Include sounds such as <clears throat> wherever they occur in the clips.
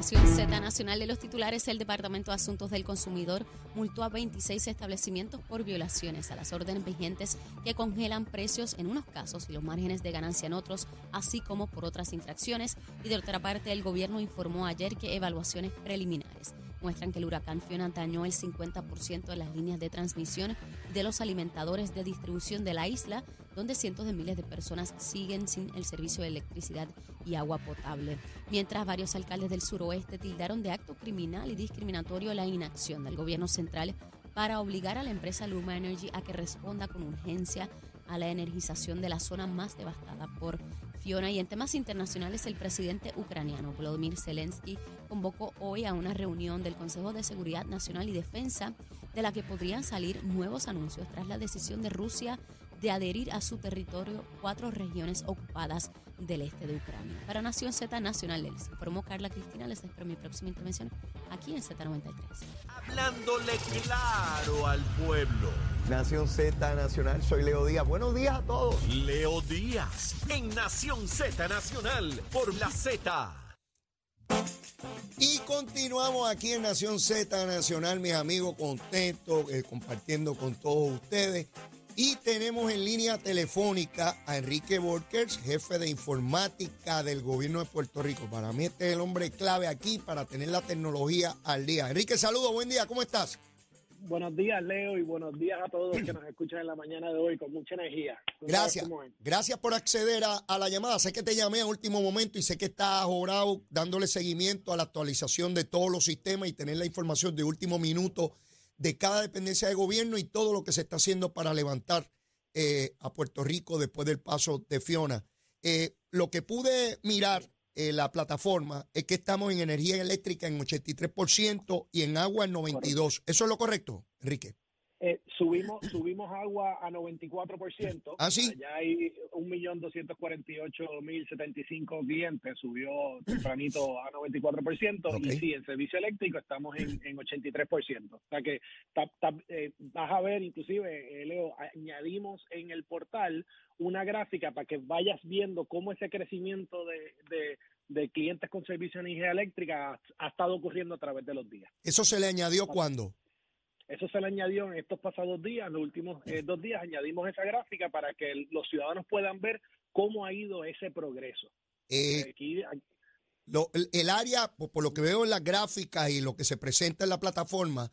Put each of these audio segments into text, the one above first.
Nación Z Nacional de los titulares. El Departamento de Asuntos del Consumidor multó a 26 establecimientos por violaciones a las órdenes vigentes que congelan precios en unos casos y los márgenes de ganancia en otros, así como por otras infracciones. Y de otra parte, el gobierno informó ayer que evaluaciones preliminares muestran que el huracán Fiona dañó el 50% de las líneas de transmisión de los alimentadores de distribución de la isla, donde cientos de miles de personas siguen sin el servicio de electricidad y agua potable. Mientras varios alcaldes del suroeste tildaron de acto criminal y discriminatorio la inacción del gobierno central para obligar a la empresa Luma Energy a que responda con urgencia a la energización de la zona más devastada por Fiona. Y en temas internacionales, el presidente ucraniano Volodymyr Zelensky convocó hoy a una reunión del Consejo de Seguridad Nacional y Defensa de la que podrían salir nuevos anuncios tras la decisión de Rusia de adherir a su territorio cuatro regiones ocupadas del este de Ucrania. Para Nación Z Nacional, les informó Carla Cristina. Les espero mi próxima intervención aquí en Z93. Hablándole claro al pueblo. Nación Z Nacional, soy Leo Díaz. Buenos días a todos. Leo Díaz en Nación Z Nacional por la Z. Y continuamos aquí en Nación Z Nacional, mis amigos, contentos, eh, compartiendo con todos ustedes. Y tenemos en línea telefónica a Enrique Borkers, jefe de informática del gobierno de Puerto Rico. Para mí este es el hombre clave aquí para tener la tecnología al día. Enrique, saludos, buen día, ¿cómo estás? Buenos días, Leo, y buenos días a todos que nos escuchan en la mañana de hoy con mucha energía. Gracias. Gracias por acceder a, a la llamada. Sé que te llamé a último momento y sé que estás ahorrado dándole seguimiento a la actualización de todos los sistemas y tener la información de último minuto de cada dependencia de gobierno y todo lo que se está haciendo para levantar eh, a Puerto Rico después del paso de Fiona. Eh, lo que pude mirar en la plataforma es que estamos en energía eléctrica en 83% y en agua en 92%. ¿Eso es lo correcto, Enrique? Eh, subimos subimos agua a 94%. ¿Ah, sí? Ya hay 1.248.075 clientes, subió tempranito a 94%. Ok. Y sí, en servicio eléctrico estamos en, en 83%. O sea que eh, vas a ver, inclusive, eh, Leo, añadimos en el portal una gráfica para que vayas viendo cómo ese crecimiento de, de, de clientes con servicio de energía eléctrica ha, ha estado ocurriendo a través de los días. ¿Eso se le añadió cuando? Eso se le añadió en estos pasados días, en los últimos eh, dos días, añadimos esa gráfica para que el- los ciudadanos puedan ver cómo ha ido ese progreso. Eh, Aquí, Lo- el, el área, por, por lo que veo en las gráficas y lo que se presenta en la plataforma,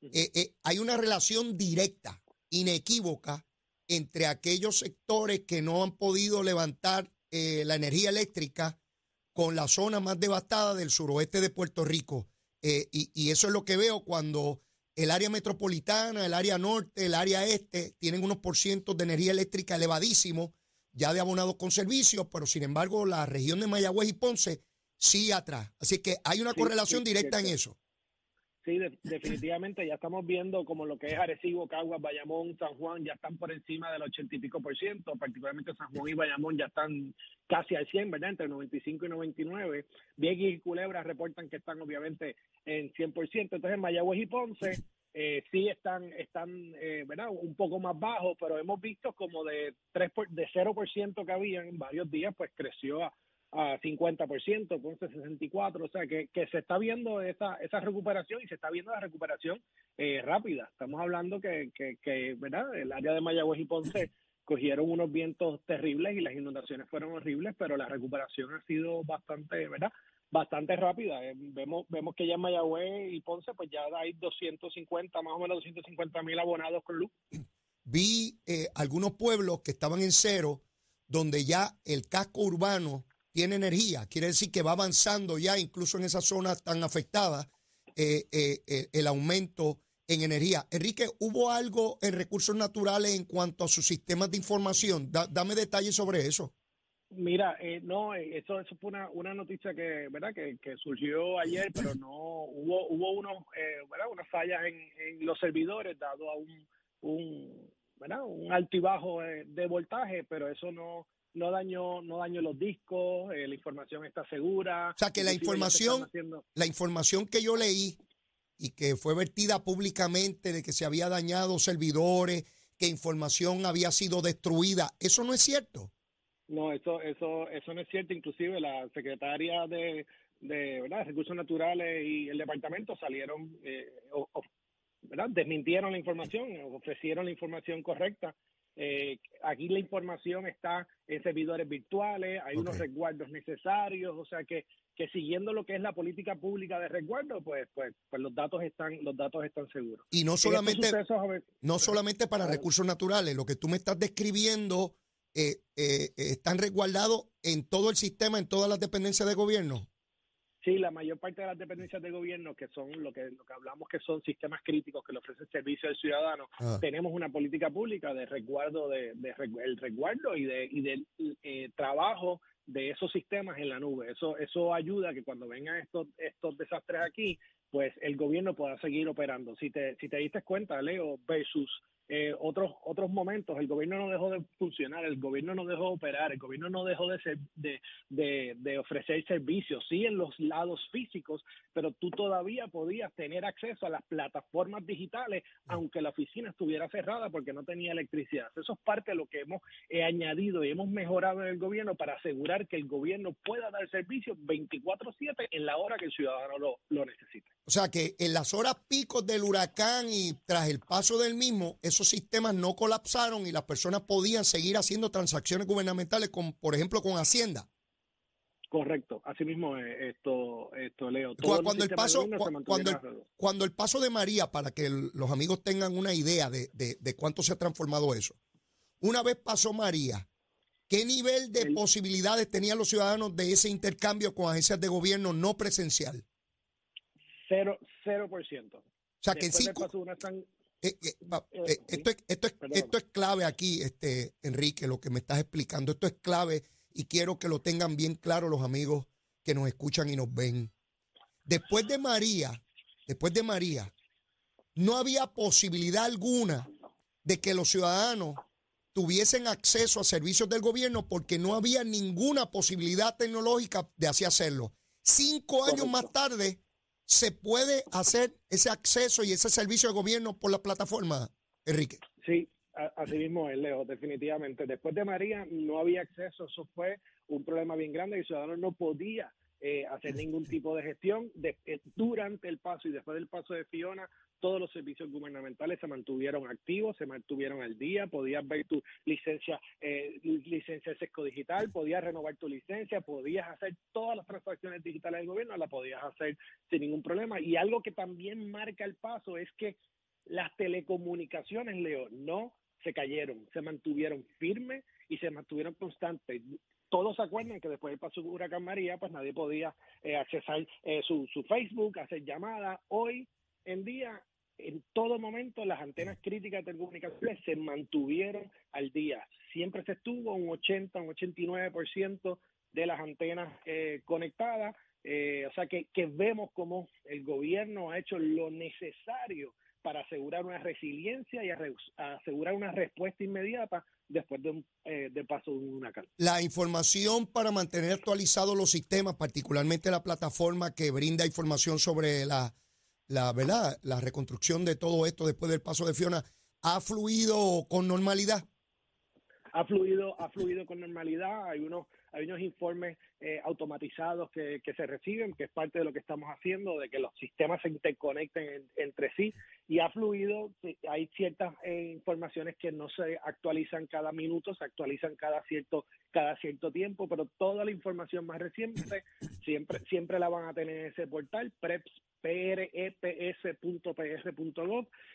eh, eh, hay una relación directa, inequívoca, entre aquellos sectores que no han podido levantar eh, la energía eléctrica con la zona más devastada del suroeste de Puerto Rico. Eh, y, y eso es lo que veo cuando el área metropolitana, el área norte, el área este tienen unos porcientos de energía eléctrica elevadísimos, ya de abonados con servicios, pero sin embargo la región de Mayagüez y Ponce sí atrás. Así que hay una Sí, correlación sí, directa en eso. Sí, de- definitivamente ya estamos viendo como lo que es Arecibo, Caguas, Bayamón, San Juan, ya están por encima del ochenta y pico por ciento, particularmente San Juan y Bayamón ya están casi al 100, ¿verdad? Entre 95 y 99. Vieques y Culebra reportan que están obviamente en 100%. Entonces Mayagüez y Ponce eh, sí están, están eh, ¿verdad? Un poco más bajos, pero hemos visto como de, 3 por- de 0% que habían en varios días, pues creció a, a 50%, Ponce 64%, o sea que, que se está viendo esa, esa recuperación y se está viendo la recuperación eh, rápida. Estamos hablando que, que, que, ¿verdad? El área de Mayagüez y Ponce <laughs> cogieron unos vientos terribles y las inundaciones fueron horribles, pero la recuperación ha sido bastante, ¿verdad? Bastante rápida. Eh, vemos vemos que ya en Mayagüez y Ponce pues ya hay 250, más o menos 250 mil abonados con luz. Vi eh, algunos pueblos que estaban en cero, donde ya el casco urbano tiene energía. Quiere decir que va avanzando ya, incluso en esas zonas tan afectadas, eh, eh, eh, el aumento en energía. Enrique, ¿hubo algo en recursos naturales en cuanto a sus sistemas de información? Da- dame detalles sobre eso. Mira, no, eso, eso fue una, una noticia que, ¿verdad? Que, que surgió ayer, pero no hubo hubo unos, ¿verdad? Unas fallas en, los servidores dado a un, un, ¿verdad? Un alto y bajo de voltaje, pero eso no no dañó, no dañó los discos, eh, la información está segura. O sea que la información, la información que yo leí y que fue vertida públicamente de que se había dañado servidores, que información había sido destruida, ¿eso no es cierto? No, eso, eso, eso no es cierto. Inclusive la secretaria de, de ¿verdad? recursos naturales y el departamento salieron, eh, ¿verdad? desmintieron la información, ofrecieron la información correcta eh, aquí la información está en servidores virtuales, hay unos resguardos necesarios, o sea que, que siguiendo lo que es la política pública de resguardo, pues, pues, pues los datos están, los datos están seguros. Y no solamente, no solamente para recursos naturales, lo que tú me estás describiendo eh, eh, están resguardados en todo el sistema, en todas las dependencias de gobierno. Sí, la mayor parte de las dependencias de gobierno, que son lo que, lo que hablamos que son sistemas críticos que le ofrecen servicio al ciudadano, ah. tenemos una política pública de resguardo, de, de, el resguardo y de, y de eh, trabajo de esos sistemas en la nube. Eso, eso ayuda a que cuando vengan estos, estos desastres aquí, pues el gobierno pueda seguir operando. Si te, si te diste cuenta, Leo, versus eh, otros otros momentos el gobierno no dejó de funcionar, el gobierno no dejó de operar, el gobierno no dejó de, ser, de, de, de, ofrecer servicios, sí en los lados físicos, pero tú todavía podías tener acceso a las plataformas digitales aunque la oficina estuviera cerrada porque no tenía electricidad. Eso es parte de lo que hemos eh, añadido y hemos mejorado en el gobierno para asegurar que el gobierno pueda dar servicio 24/7 en la hora que el ciudadano lo, lo necesite. O sea que en las horas picos del huracán y tras el paso del mismo, esos sistemas no colapsaron y las personas podían seguir haciendo transacciones gubernamentales, con, por ejemplo, con Hacienda. Correcto, así mismo esto, esto Leo. cuando, el paso, cuando, cuando el paso de María, para que los amigos tengan una idea de, de, cuánto se ha transformado eso. Una vez pasó María, ¿qué nivel de posibilidades tenían los ciudadanos de ese intercambio con agencias de gobierno no presencial? Cero, cero por ciento. O sea, que sí. Eh, eh, eh, esto, es, esto, es, esto es clave aquí, este Enrique, lo que me estás explicando. Esto es clave y quiero que lo tengan bien claro los amigos que nos escuchan y nos ven. Después de María, después de María, no había posibilidad alguna de que los ciudadanos tuviesen acceso a servicios del gobierno porque no había ninguna posibilidad tecnológica de así hacerlo. Cinco años más tarde, ¿Se puede hacer ese acceso y ese servicio de gobierno por la plataforma, Enrique? Sí, así mismo es, Leo, definitivamente. Después de María no había acceso, eso fue un problema bien grande y el ciudadano no podía eh, hacer ningún tipo de gestión. Eh, durante el paso y después del paso de Fiona, todos los servicios gubernamentales se mantuvieron activos, se mantuvieron al día, podías ver tu licencia, eh, licencia sesco digital, podías renovar tu licencia, podías hacer todas las transacciones digitales del gobierno, las podías hacer sin ningún problema. Y algo que también marca el paso es que las telecomunicaciones, Leo, no se cayeron, se mantuvieron firmes y se mantuvieron constantes todos se acuerdan que después del paso de Huracán María, pues nadie podía eh, accesar eh, su, su, Facebook, hacer llamadas. Hoy en día en todo momento las antenas críticas de telecomunicaciones se mantuvieron al día. Siempre se estuvo un 80, un 89% de las antenas eh, conectadas. Eh, o sea que, que vemos como el gobierno ha hecho lo necesario para asegurar una resiliencia y asegurar una respuesta inmediata después de un eh, de paso de un huracán. La información para mantener actualizados los sistemas, particularmente la plataforma que brinda información sobre la la verdad, la reconstrucción de todo esto después del paso de Fiona, ¿ha fluido con normalidad? Ha fluido, ha fluido con normalidad. Hay unos, hay unos informes eh, automatizados que, que, se reciben, que es parte de lo que estamos haciendo, de que los sistemas se interconecten entre sí y ha fluido. Hay ciertas eh, informaciones que no se actualizan cada minuto, se actualizan cada cierto, cada cierto tiempo, pero toda la información más reciente siempre, siempre la van a tener en ese portal, preps preps.ps.gov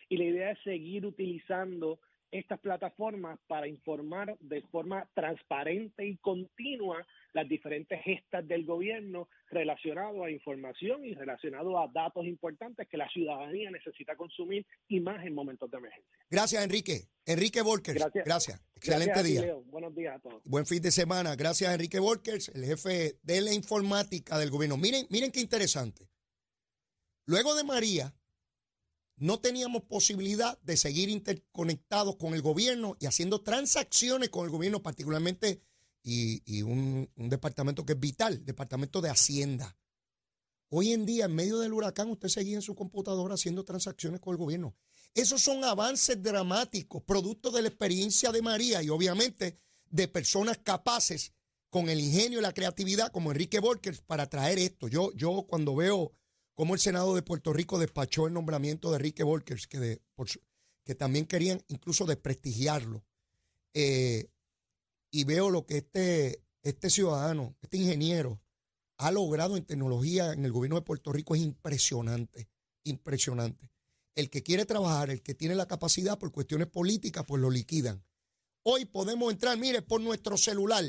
y la idea es seguir utilizando estas plataformas para informar de forma transparente y continua las diferentes gestas del gobierno relacionado a información y relacionado a datos importantes que la ciudadanía necesita consumir y más en momentos de emergencia. Gracias, Enrique. Enrique Volkers. Gracias. Excelente día. Buenos días a todos. Buen fin de semana. Gracias, Enrique Volkers, el jefe de la informática del gobierno. Miren, miren qué interesante. Luego de María, no teníamos posibilidad de seguir interconectados con el gobierno y haciendo transacciones con el gobierno, particularmente y, un, un, departamento que es vital, departamento de Hacienda. Hoy en día, en medio del huracán, usted seguía en su computadora haciendo transacciones con el gobierno. Esos son avances dramáticos, producto de la experiencia de María y obviamente de personas capaces con el ingenio y la creatividad como Enrique Volker para traer esto. Yo, yo cuando veo cómo el Senado de Puerto Rico despachó el nombramiento de Enrique Volkers, que, también querían incluso desprestigiarlo, eh, y veo lo que este, este ciudadano, este ingeniero, ha logrado en tecnología en el gobierno de Puerto Rico es impresionante, impresionante. El que quiere trabajar, el que tiene la capacidad por cuestiones políticas, pues lo liquidan. Hoy podemos entrar, mire, por nuestro celular.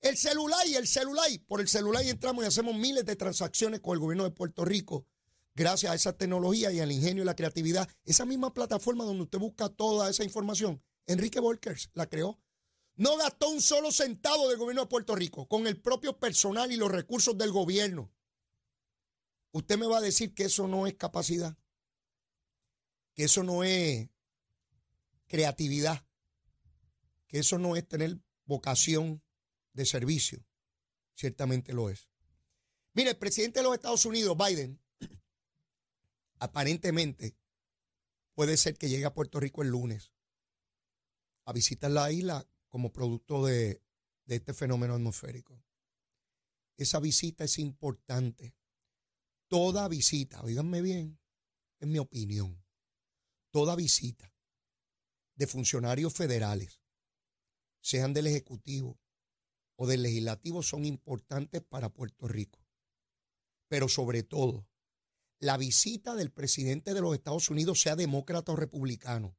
El celular y el celular. Por el celular entramos y hacemos miles de transacciones con el gobierno de Puerto Rico gracias a esa tecnología y al ingenio y la creatividad. Esa misma plataforma donde usted busca toda esa información, Enrique Volkers la creó. No gastó un solo centavo del gobierno de Puerto Rico con el propio personal y los recursos del gobierno. Usted me va a decir que eso no es capacidad, que eso no es creatividad que eso no es tener vocación de servicio. Ciertamente lo es. Mire, el presidente de los Estados Unidos, Biden, <clears throat> aparentemente puede ser que llegue a Puerto Rico el lunes a visitar la isla como producto de, de este fenómeno atmosférico. Esa visita es importante. Toda visita, oíganme bien, es mi opinión, toda visita de funcionarios federales sean del Ejecutivo o del Legislativo, son importantes para Puerto Rico. Pero sobre todo, la visita del presidente de los Estados Unidos, sea demócrata o republicano,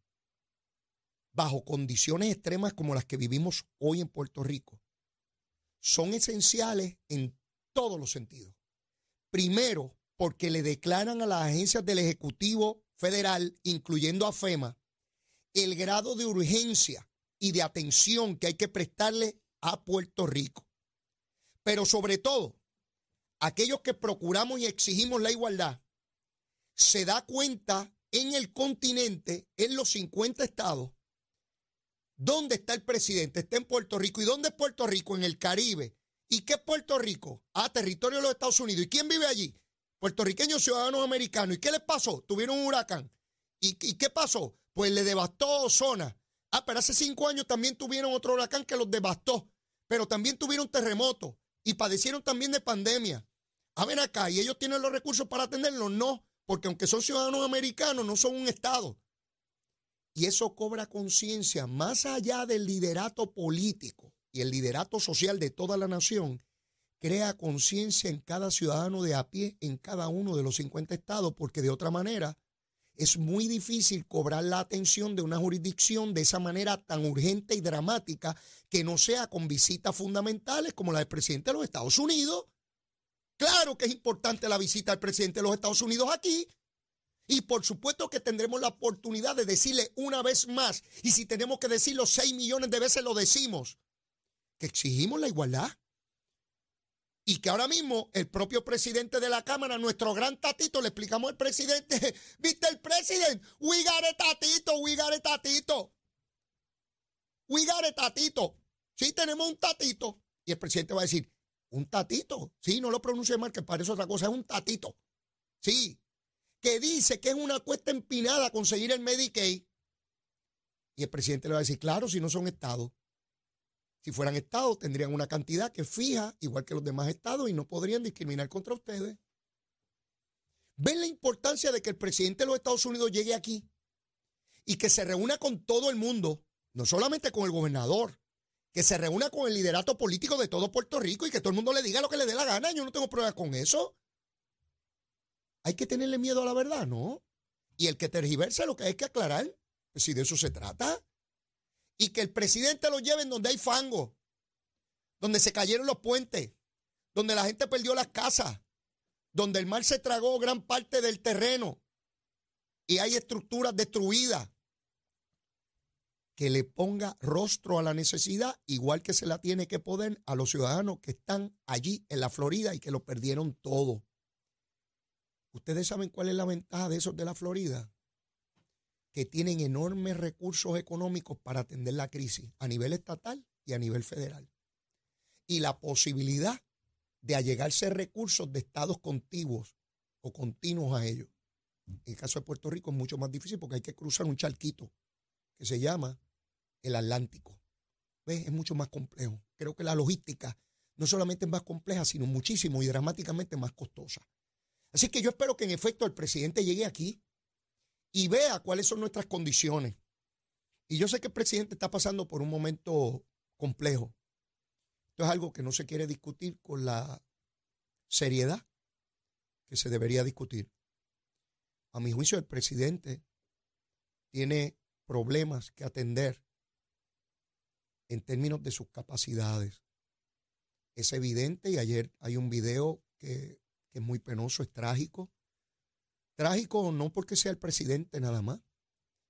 bajo condiciones extremas como las que vivimos hoy en Puerto Rico, son esenciales en todos los sentidos. Primero, porque le declaran a las agencias del Ejecutivo Federal, incluyendo a FEMA, el grado de urgencia y de atención que hay que prestarle a Puerto Rico. Pero sobre todo, aquellos que procuramos y exigimos la igualdad, se da cuenta en el continente, en los 50 estados, dónde está el presidente. Está en Puerto Rico. ¿Y dónde es Puerto Rico? En el Caribe. ¿Y qué es Puerto Rico? Ah, territorio de los Estados Unidos. ¿Y quién vive allí? Puertorriqueños ciudadanos americanos. ¿Y qué les pasó? Tuvieron un huracán. ¿Y, y qué pasó? Pues le devastó zona Ah, pero hace cinco años también tuvieron otro huracán que los devastó, pero también tuvieron terremotos y padecieron también de pandemia. A ah, ver acá, ¿y ellos tienen los recursos para atenderlos? No, porque aunque son ciudadanos americanos, no son un Estado. Y eso cobra conciencia más allá del liderato político y el liderato social de toda la nación, crea conciencia en cada ciudadano de a pie en cada uno de los 50 estados, porque de otra manera es muy difícil cobrar la atención de una jurisdicción de esa manera tan urgente y dramática que no sea con visitas fundamentales como la del presidente de los Estados Unidos. Claro que es importante la visita del presidente de los Estados Unidos aquí. Y por supuesto que tendremos la oportunidad de decirle una vez más, y si tenemos que decirlo seis millones de veces, lo decimos, que exigimos la igualdad y que ahora mismo el propio presidente de la Cámara, nuestro gran tatito, le explicamos al presidente, <laughs> ¿viste el presidente? We tatito, we tatito. We tatito. Sí, tenemos un tatito. Y el presidente va a decir, ¿un tatito? Sí, no lo pronuncie mal, que parece otra cosa, es un tatito. Sí, que dice que es una cuesta empinada conseguir el Medicaid. Y el presidente le va a decir, claro, si no son estados. Si fueran estados, tendrían una cantidad que fija, igual que los demás estados, y no podrían discriminar contra ustedes. ¿Ven la importancia de que el presidente de los Estados Unidos llegue aquí y que se reúna con todo el mundo, no solamente con el gobernador, que se reúna con el liderato político de todo Puerto Rico y que todo el mundo le diga lo que le dé la gana? Yo no tengo problema con eso. Hay que tenerle miedo a la verdad, ¿no? Y el que tergiverse lo que hay que aclarar, pues si de eso se trata y que el presidente lo lleve en donde hay fango, donde se cayeron los puentes, donde la gente perdió las casas, donde el mar se tragó gran parte del terreno y hay estructuras destruidas. Que le ponga rostro a la necesidad, igual que se la tiene que poder a los ciudadanos que están allí en la Florida y que lo perdieron todo. ¿Ustedes saben cuál es la ventaja de esos de la Florida? Que tienen enormes recursos económicos para atender la crisis a nivel estatal y a nivel federal. y la posibilidad de allegarse recursos de estados contiguos o continuos a ellos. En el caso de Puerto Rico es mucho más difícil porque hay que cruzar un charquito que se llama el Atlántico. ¿Ves? Es mucho más complejo. Creo que la logística no solamente es más compleja, sino muchísimo y dramáticamente más costosa. Así que yo espero que en efecto el presidente llegue aquí y vea cuáles son nuestras condiciones. Y yo sé que el presidente está pasando por un momento complejo. Esto es algo que no se quiere discutir con la seriedad que se debería discutir. A mi juicio, el presidente tiene problemas que atender en términos de sus capacidades. Es evidente y ayer hay un video que, es muy penoso, es trágico. Trágico no porque sea el presidente nada más,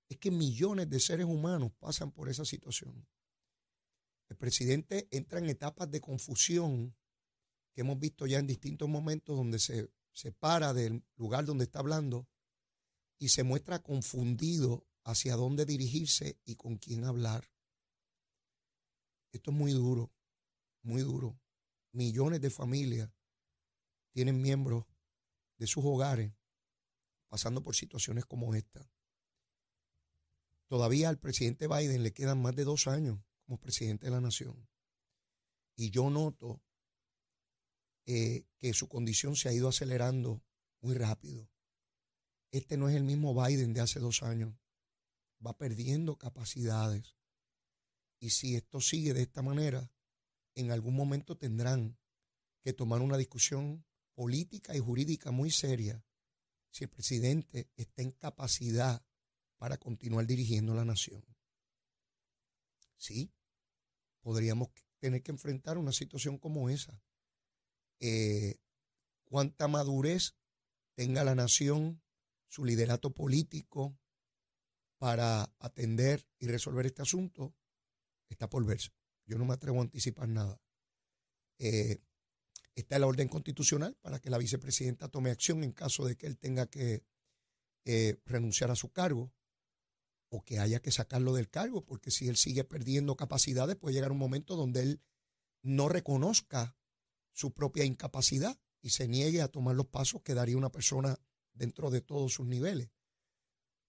es que millones de seres humanos pasan por esa situación. El presidente entra en etapas de confusión que hemos visto ya en distintos momentos donde se separa del lugar donde está hablando y se muestra confundido hacia dónde dirigirse y con quién hablar. Esto es muy duro, muy duro. Millones de familias tienen miembros de sus hogares pasando por situaciones como esta. Todavía al presidente Biden le quedan más de dos años como presidente de la nación. Y yo noto eh, que su condición se ha ido acelerando muy rápido. Este no es el mismo Biden de hace dos años. Va perdiendo capacidades. Y si esto sigue de esta manera, en algún momento tendrán que tomar una discusión política y jurídica muy seria si el presidente está en capacidad para continuar dirigiendo la nación. Sí, podríamos tener que enfrentar una situación como esa. Eh, cuánta madurez tenga la nación, su liderato político para atender y resolver este asunto, está por verse. Yo no me atrevo a anticipar nada. Eh, está la orden constitucional para que la vicepresidenta tome acción en caso de que él tenga que eh, renunciar a su cargo o que haya que sacarlo del cargo, porque si él sigue perdiendo capacidades, puede llegar un momento donde él no reconozca su propia incapacidad y se niegue a tomar los pasos que daría una persona dentro de todos sus niveles.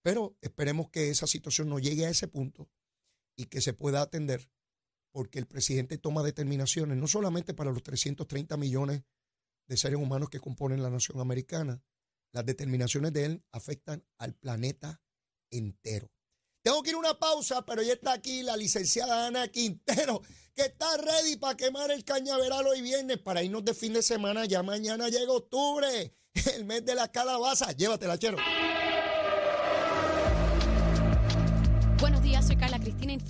Pero esperemos que esa situación no llegue a ese punto y que se pueda atender porque el presidente toma determinaciones no solamente para los 330 millones de seres humanos que componen la nación americana, las determinaciones de él afectan al planeta entero. Tengo que ir a una pausa, pero ya está aquí la licenciada Ana Quintero, que está ready para quemar el cañaveral hoy viernes para irnos de fin de semana. Ya mañana llega octubre, el mes de la calabaza. Llévatela, chero.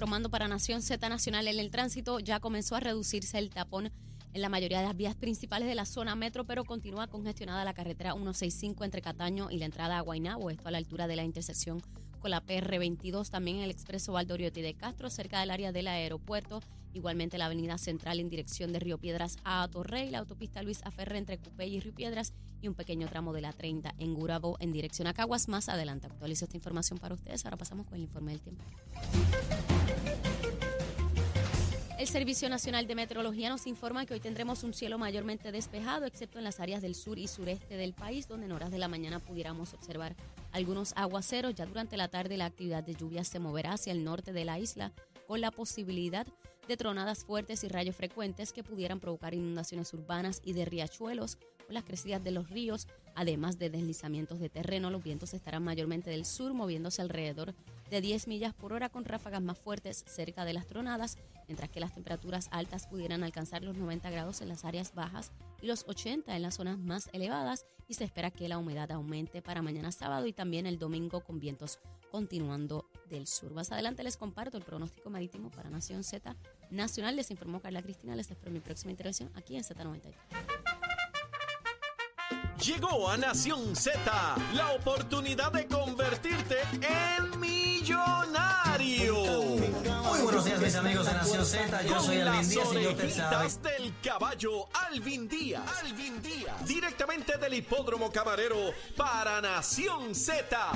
Informando para Nación Z Nacional. En el tránsito ya comenzó a reducirse el tapón en la mayoría de las vías principales de la zona metro, pero continúa congestionada la carretera 165 entre Cataño y la entrada a Guaynabo, esto a la altura de la intersección con la PR22, también el expreso Valdoriotti de Castro, cerca del área del aeropuerto. Igualmente la avenida central en dirección de Río Piedras a Torrey, la autopista Luis Aferre entre Cupey y Río Piedras y un pequeño tramo de la 30 en Gurabo en dirección a Caguas. Más adelante actualizo esta información para ustedes. Ahora pasamos con el informe del tiempo. El Servicio Nacional de Meteorología nos informa que hoy tendremos un cielo mayormente despejado, excepto en las áreas del sur y sureste del país, donde en horas de la mañana pudiéramos observar algunos aguaceros. Ya durante la tarde la actividad de lluvia se moverá hacia el norte de la isla, con la posibilidad de tronadas fuertes y rayos frecuentes que pudieran provocar inundaciones urbanas y de riachuelos con las crecidas de los ríos, además de deslizamientos de terreno. Los vientos estarán mayormente del sur, moviéndose alrededor de 10 millas por hora con ráfagas más fuertes cerca de las tronadas, mientras que las temperaturas altas pudieran alcanzar los 90 grados en las áreas bajas y los 80 en las zonas más elevadas y se espera que la humedad aumente para mañana sábado y también el domingo con vientos continuando del sur. Más adelante les comparto el pronóstico marítimo para Nación Z Nacional. Les informó Carla Cristina. Les espero mi próxima intervención aquí en Z93. Llegó a Nación Z la oportunidad de convertirte en millonario. Muy buenos días, mis amigos de Nación Z. Yo soy Alvin Díaz y yo te del caballo Alvin Díaz. Alvin Díaz. Directamente del hipódromo camarero para Nación Z.